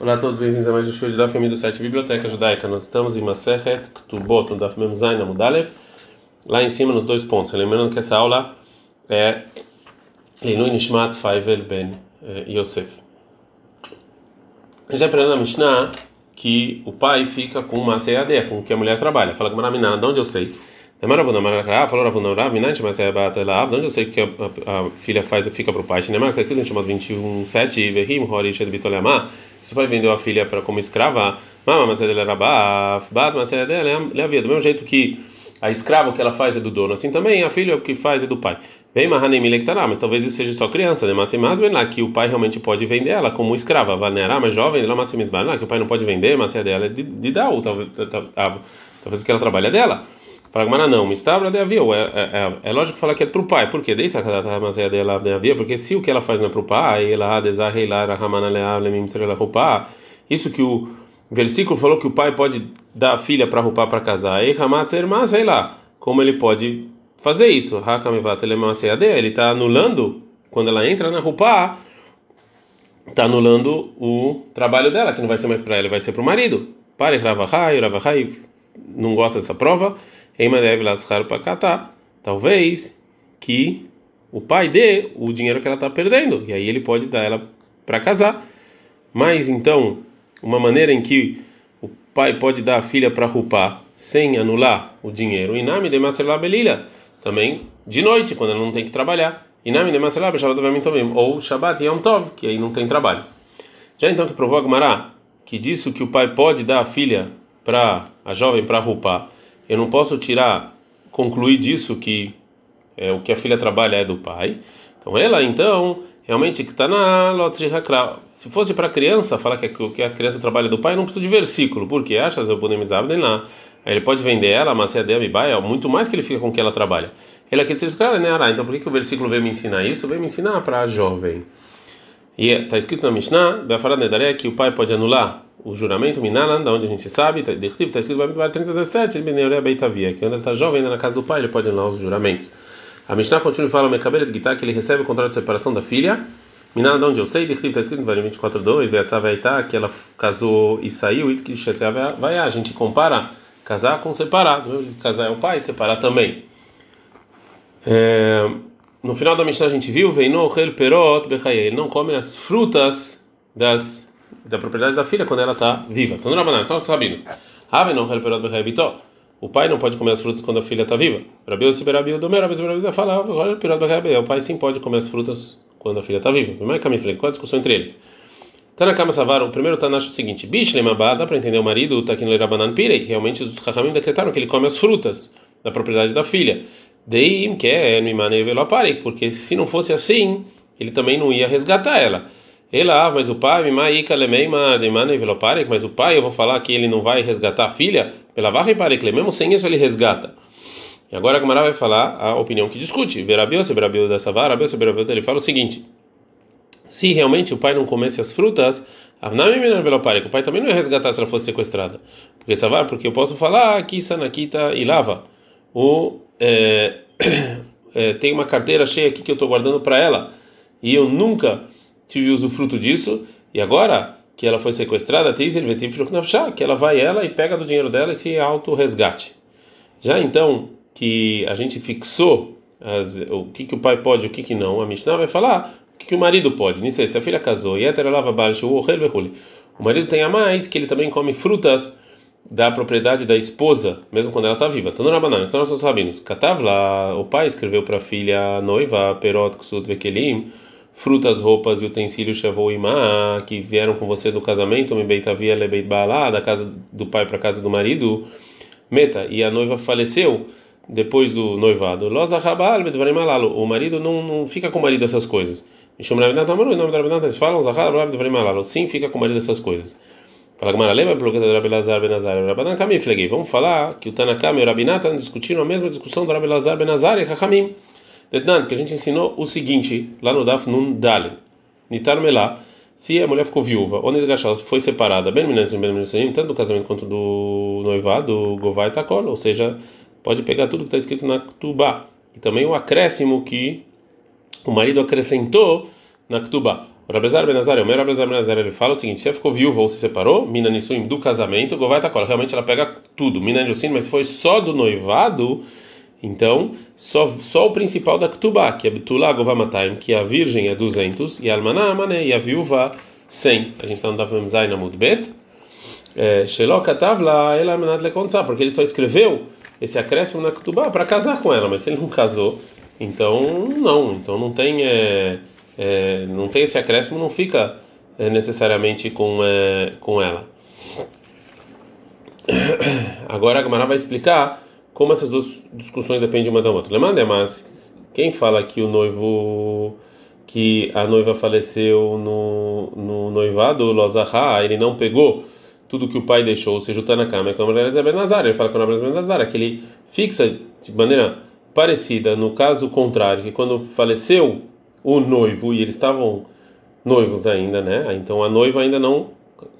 Olá a todos, bem-vindos a mais um show de Daf do site Biblioteca Judaica. Nós estamos em Masechet Ktubot, no Daf Mem Zayin Amudalev, lá em cima nos dois pontos. Lembrando que essa aula é Leilui Nishmat Faivel Ben eh, Yosef. A gente vai aprendendo na Mishnah que o pai fica com uma ceadeia, com que a mulher trabalha. Fala com a de onde eu sei? Demara Ravuna falou Ravuna Rav, Minante, mas é Batelav, de onde eu sei que a, a, a filha faz fica para o pai? Nemara, que está escrito em chamado 21, 7, Verrim, Horish, Bitolema. Se o pai vendeu a filha para como escrava, Mama, mas ela era Baf, Bat, mas é havia. Do mesmo jeito que a escrava o que ela faz é do dono, assim também a filha o que faz é do pai. Vem Mahanemile que tá mas talvez isso seja só criança, né? Mas vem lá que o pai realmente pode vender ela como escrava, Vanerá, mas jovem, lá lá que o pai não pode vender, mas é dela é de, talvez, talvez que ela trabalha dela. Fala Gumara, não, mistabra de havia. É, é, é, lógico falar que é para o pai. Por quê? Desde a casa dela de havia, porque se o que ela faz não é para o pai, ela desarrei lá, ramana leavle, mimsrela roupa. Isso que o versículo falou que o pai pode dar a filha para roupa para casar. E ramatzer, mas sei lá, como ele pode fazer isso? Hakamivat ele está anulando quando ela entra na roupa, está anulando o trabalho dela, que não vai ser mais para ela, vai ser para o marido. Pare, Ravahai, Ravahai não gosta dessa prova. Talvez que o pai dê o dinheiro que ela está perdendo e aí ele pode dar ela para casar. Mas então, uma maneira em que o pai pode dar a filha para rupar sem anular o dinheiro, inami também de noite, quando ela não tem que trabalhar. Inami de também, ou Shabbat Yom Tov, que aí não tem trabalho. Já então que provou a Gemara, que disse que o pai pode dar a filha para a jovem para rupar eu não posso tirar, concluir disso que é, o que a filha trabalha é do pai. Então ela, então, realmente que está na Se fosse para criança, falar que que a criança trabalha é do pai, não precisa de versículo, porque achas eu nem lá. Ele pode vender ela, mas dele é muito mais que ele fica com que ela trabalha. Ele aqui diz, cara, né, Então por que, que o versículo veio me ensinar isso? Veio me ensinar para a jovem. E está escrito na Mishnah, que o pai pode anular o juramento, Minanan, da onde a gente sabe, está tá escrito no 317, Beneurea Beitavia, que quando ele está jovem ainda na casa do pai, ele pode anular os juramentos. A Mishnah continua e fala, Mekabel de Gitá, que ele recebe o contrato de separação da filha, Minanan, de onde eu sei, está escrito no 24.2, Beatzav Aitá, que ela casou e saiu, e que vai a gente compara casar com separar, casar é o pai, separar também. É, no final da Mishnah a gente viu, Veino Perot Ele não come as frutas das da propriedade da filha quando ela está viva. Então, não são os rabinos. O pai não pode comer as frutas quando a filha está viva. Rabiu Siberabiu do Rabiu Siberabiu fala, o pai sim pode comer as frutas quando a filha está viva. Não é caminho qual a discussão entre eles? Tanakama Savar, o primeiro Tanash é o seguinte: Bishlema dá para entender o marido, tá aqui no Rabanan Pirei. Realmente os Rahamim decretaram que ele come as frutas da propriedade da filha. Deim que é porque se não fosse assim, ele também não ia resgatar ela. Ela, ah, mas o pai, mas o pai, eu vou falar que ele não vai resgatar a filha, pela varra e mesmo sem isso ele resgata. E agora a Gamara vai falar a opinião que discute. Verabio, se verabio dessa vara, Verabio, se verabio ele fala o seguinte: se realmente o pai não comesse as frutas, o pai também não ia resgatar se ela fosse sequestrada. Porque essa vara, porque eu posso falar aqui, sanakita e lava. O, é, é, tem uma carteira cheia aqui que eu estou guardando para ela e eu nunca tive usufruto disso, e agora que ela foi sequestrada, que ela vai ela e pega do dinheiro dela esse auto-resgate. Já então que a gente fixou as, o que, que o pai pode e o que, que não, a Mishnah vai falar o que, que o marido pode. Nisso se a filha casou e o marido tem a mais que ele também come frutas da propriedade da esposa, mesmo quando ela está viva. Então, na banana, são nossos rabinos. Catav lá, o pai escreveu para a filha noiva, Perot Ksut Vekelim, frutas, roupas e utensílios Imá, que vieram com você do casamento, Mibeitavia Lebeit Baalá, da casa do pai para a casa do marido, Meta, e a noiva faleceu depois do noivado. O marido não, não fica com o marido essas coisas. Eles falam, sim, fica com o marido essas coisas. Fala Gamara, lembra pelo que Rabi Lazar Benazar e Rabanan Kamim? Vamos falar que o Tanakam e o Rabinatan discutiram a mesma discussão do Rabi Lazar Benazar e Hakamim. Detnan, que a gente ensinou o seguinte, lá no Daf Nun Dalin. Nitar Melá, se a mulher ficou viúva, ou Nidgashal foi separada, bem bem tanto do casamento quanto do noivado, Govai Takol, ou seja, pode pegar tudo que está escrito na Ktubá. E também o acréscimo que o marido acrescentou na Ktubá. Rabezar Benazar, o meu Rabezar Benazar, ele fala o seguinte: se ela ficou viúva ou se separou, Mina Nissuim do casamento, Govai Takola, realmente ela pega tudo, Mina Nissuim, mas se foi só do noivado, então só, só o principal da Ktubá, que é Betulá Govamataim, que a virgem é 200, e a Almaná Amané, e a viúva 100. A gente está no Dafem Zain Amudbet. Shelok Katavla, ela Almanat Lekontzá, porque ele só escreveu esse acréscimo na Ktubá para casar com ela, mas se ele não casou, então não, então não tem. É, é, não tem esse acréscimo, não fica é, necessariamente com, é, com ela. Agora a Gamara vai explicar como essas duas discussões dependem uma da outra. Lemanda, mas quem fala que o noivo que a noiva faleceu no, no noivado, o Lozahá, ele não pegou tudo que o pai deixou, ou seja, o Tanakama, é como Ben Nazar, ele fala que é o Ben Nazar, que ele fixa de maneira parecida no caso contrário, que quando faleceu o noivo e eles estavam noivos ainda, né? Então a noiva ainda não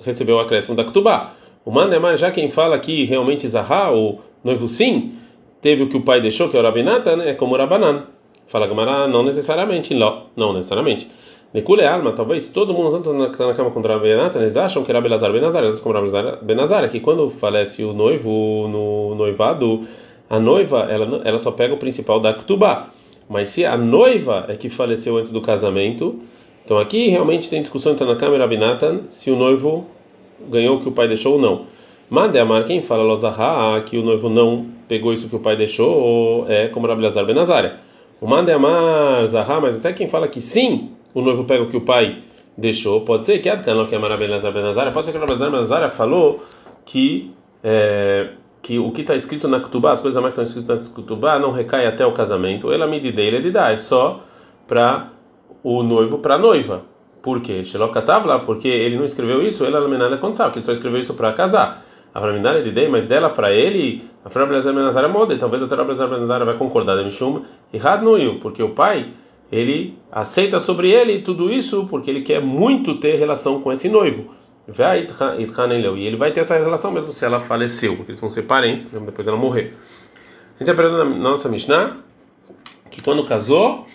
recebeu o acréscimo da Ktubá. O Mandemar, já quem fala que realmente Zahá, o noivo sim, teve o que o pai deixou, que é o Rabinata, né? É como o Rabanan. Fala Gamara, não necessariamente, não, não necessariamente. Nekule alma, talvez todo mundo tanto na, na cama contra o Benatan, eles acham que era Belazar Benazar, eles como Benazar, que quando falece o noivo no noivado, a noiva, ela, ela só pega o principal da Ktubá. Mas se a noiva é que faleceu antes do casamento, então aqui realmente tem discussão entre na câmera Binatan se o noivo ganhou o que o pai deixou ou não. Mande amar quem fala Lozaha que o noivo não pegou isso que o pai deixou, ou é como Rabilazar Benazar. O Mande amar Zaha, mas até quem fala que sim, o noivo pega o que o pai deixou, pode ser que Adkan que é Marabelazar Benazar, pode ser que Rabilazar Benazar falou que é, que o que está escrito na Ketubá, as coisas mais estão escritas na Ketubá, não recai até o casamento. Ela me dá, ele dá, é só para o noivo, para a noiva. Por quê? lá, porque ele não escreveu isso, ela quando sabe, que ele só escreveu isso para casar. A Braminara ele dei, mas dela para ele, a Fra Blazer Benazar é moda, talvez a Fra Blazer Benazar vai concordar, Mishum, e Radnuil, porque o pai, ele aceita sobre ele tudo isso porque ele quer muito ter relação com esse noivo. E ele vai ter essa relação mesmo se ela faleceu, porque eles vão ser parentes, mesmo depois dela morrer. Aprendeu na nossa Mishnah que quando casou,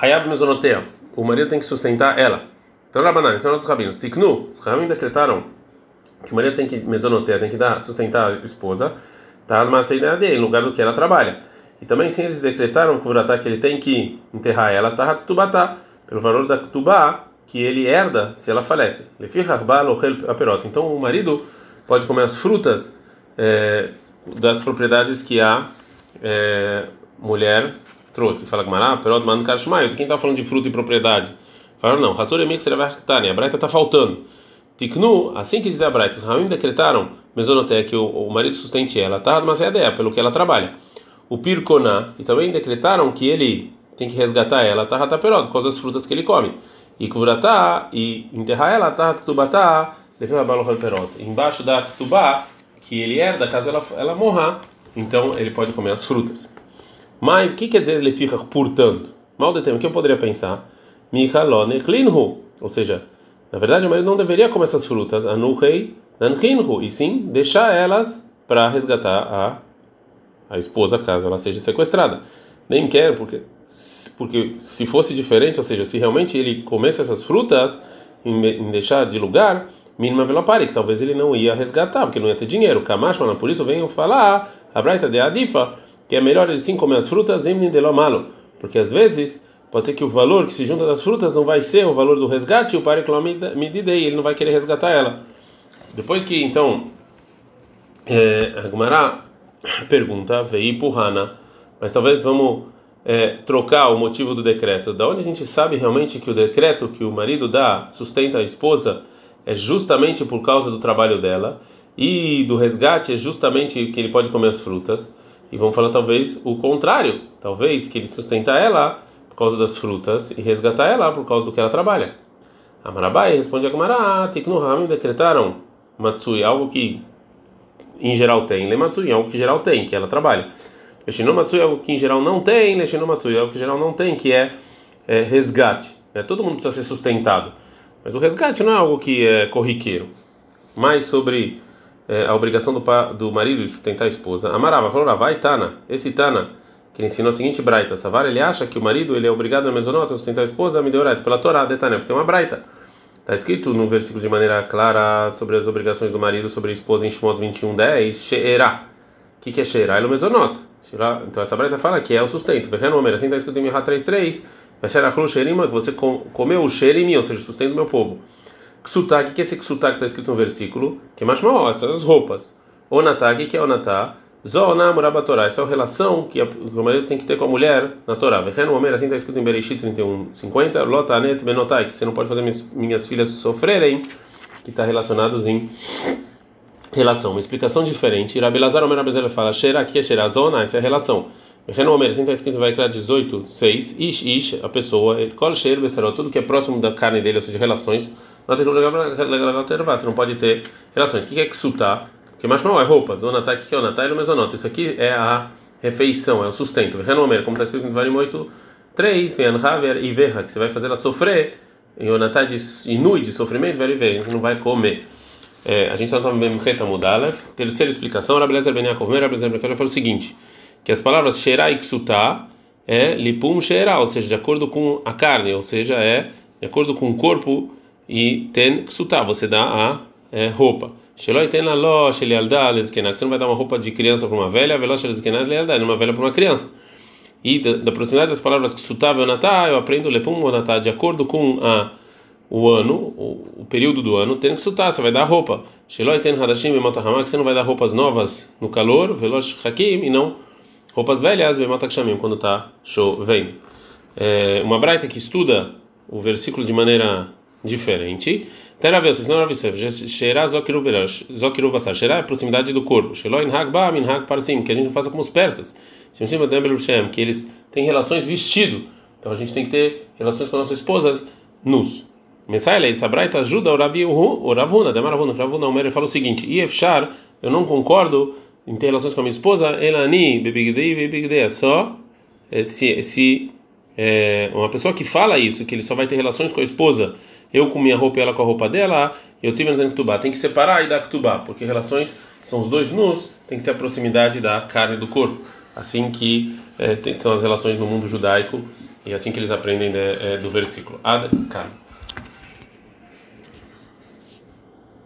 Hayab Mesonotea, o marido tem que sustentar ela. Então, Rabanan, são nossos rabinos. Tiknu, os rabinos decretaram que o marido tem que mesonotear, tem que dar, sustentar a esposa, tá numa saída dele, no lugar do que ela trabalha. E também sim eles decretaram que ele tem que enterrar ela, tá tubatá pelo valor da Ktubá que ele herda se ela falece. Então o marido pode comer as frutas é, das propriedades que a é, mulher trouxe. Fala Gmará, perot man kashmaio. Quem está falando de fruta e propriedade? Fala não, Hassuremik seravachtani. A Braita está faltando. Tiknu, assim que diz a Braita, os Ramim decretaram, mesonoté, que o, o marido sustente ela, tá? Mas é ideia, pelo que ela trabalha. O Pirkoná, e também decretaram que ele tem que resgatar ela, tá rataperó, por causa das frutas que ele come. E kuratá, e enterrar ela, tá tubatá, embaixo da tubá, que ele herda, caso ela, ela morra, então ele pode comer as frutas. Mas o que quer dizer ele fica portanto? Mal de tempo, o que eu poderia pensar? Michalone klinhu, ou seja, na verdade o marido não deveria comer essas frutas, anuhei nankinhu, e sim deixar elas para resgatar a, a esposa caso ela seja sequestrada. Nem quer, porque porque se fosse diferente, ou seja, se realmente ele comesse essas frutas em, em deixar de lugar, mínima velopare, que talvez ele não ia resgatar, porque não ia ter dinheiro. Kamash, por isso venho falar a braita de Adifa, que é melhor ele sim comer as frutas em de malo, porque às vezes pode ser que o valor que se junta das frutas não vai ser o valor do resgate, o pare medida e ele não vai querer resgatar ela. Depois que então é, a Gumara pergunta, veio Purrana, mas talvez vamos é, trocar o motivo do decreto, da onde a gente sabe realmente que o decreto que o marido dá sustenta a esposa é justamente por causa do trabalho dela e do resgate é justamente que ele pode comer as frutas. E vamos falar talvez o contrário, talvez que ele sustenta ela por causa das frutas e resgatar ela por causa do que ela trabalha. Amarabai responde a Gamara, Tiknu Hamim decretaram Matsui, algo que em geral tem, Lematsui, algo que em geral tem, que ela trabalha. Leshinomatsui é algo que em geral não tem, Leshinomatsui é algo que em geral não tem, que é, é resgate. Né? Todo mundo precisa ser sustentado. Mas o resgate não é algo que é corriqueiro. Mais sobre é, a obrigação do, do marido de sustentar a esposa. Amarava falou: vai Tana, esse Tana que ele ensina a seguinte braita. Savar, ele acha que o marido ele é obrigado a mesonota a sustentar a esposa, me deu pela Torá, detalhe, porque tem uma braita. Está escrito no versículo de maneira clara sobre as obrigações do marido sobre a esposa em Shimon 21:10, she'erá. O que, que é she'erá? É mesonota. Então essa braita fala que é o sustento. Assim está escrito em Mihá 3:3, que você comeu o xerimi, ou seja, o sustento do meu povo. Ksutá, o que é esse ksutá que está escrito no versículo? Que é mal, essas as roupas. Onatá, o que é onatá? Zona Muraba Torá, essa é a relação que o marido tem que ter com a mulher na Torá. Vejam o assim está escrito em Bereshit 31, 50. Lotanet Benotai, que você não pode fazer minhas, minhas filhas sofrerem, que está relacionados em relação. Uma explicação diferente. Rabelazar Omer Abezel fala, Sheira aqui é Sheira Zona, essa é a relação. Vejam o assim está escrito em Vaikra 18, 6. Ish, Ish, a pessoa, ele Kol Sheir Beceró, tudo que é próximo da carne dele, ou seja, relações. Você não pode ter relações. O que é que sutar? Que mais mal é roupas. O Natai, que é o Natai, o mesonota. Isso aqui é a refeição, é o sustento. Renomer, como está escrito no Varim 8, 3, Vian Haver e Verra, que você vai fazer ela sofrer. E o Natai de inui de sofrimento, vai ver, não vai comer. É, a gente está no Memcheta Mudalev. Terceira explicação, Rabelezer Ben Yaakov, Rabelezer Ben Yaakov, o seguinte: que as palavras Sherai e Ksutá é Lipum Sheira, ou seja, de acordo com a carne, ou seja, é de acordo com o corpo, e Ten Ksutá, você dá a é, roupa. Sheloi tem na loja, ele aldá, que você não vai dar uma roupa de criança para uma velha, veloz ele aldá, uma velha para uma criança. E da, da proximidade das palavras que sutável natá, eu aprendo lepum natá, de acordo com a o ano, o, período do ano, tem que sutar, você vai dar roupa. Sheloi tem hadashim que você não vai dar roupas novas no calor, veloz hakim, e não roupas velhas, bematakshamim, quando está chovendo. É, uma braita que estuda o versículo de maneira diferente. Tera vezes, não Rav Sheirá Zokiru Basar. Sheirá é a proximidade do corpo. Sheloin Hagba Minhag Parsim, que a gente não faça como os persas. Que eles têm relações vestido. Então a gente tem que ter relações com nossas esposas nus. Messaile, essa braita ajuda o Rabi o Ravuna, Demaravuna. Ravuna, o fala o seguinte: Iefshar, eu não concordo em ter relações com a minha esposa, Elani, Bebigdei, Bebigdei. Só eh, se, se é, uma pessoa que fala isso, que ele só vai ter relações com a esposa eu com minha roupa e ela com a roupa dela, eu tive no Ktubá. Tem que separar e dar Ktubá, porque relações são os dois nus, tem que ter a proximidade da carne do corpo. Assim que é, tem, são as relações no mundo judaico e assim que eles aprendem de, é, do versículo. Ad,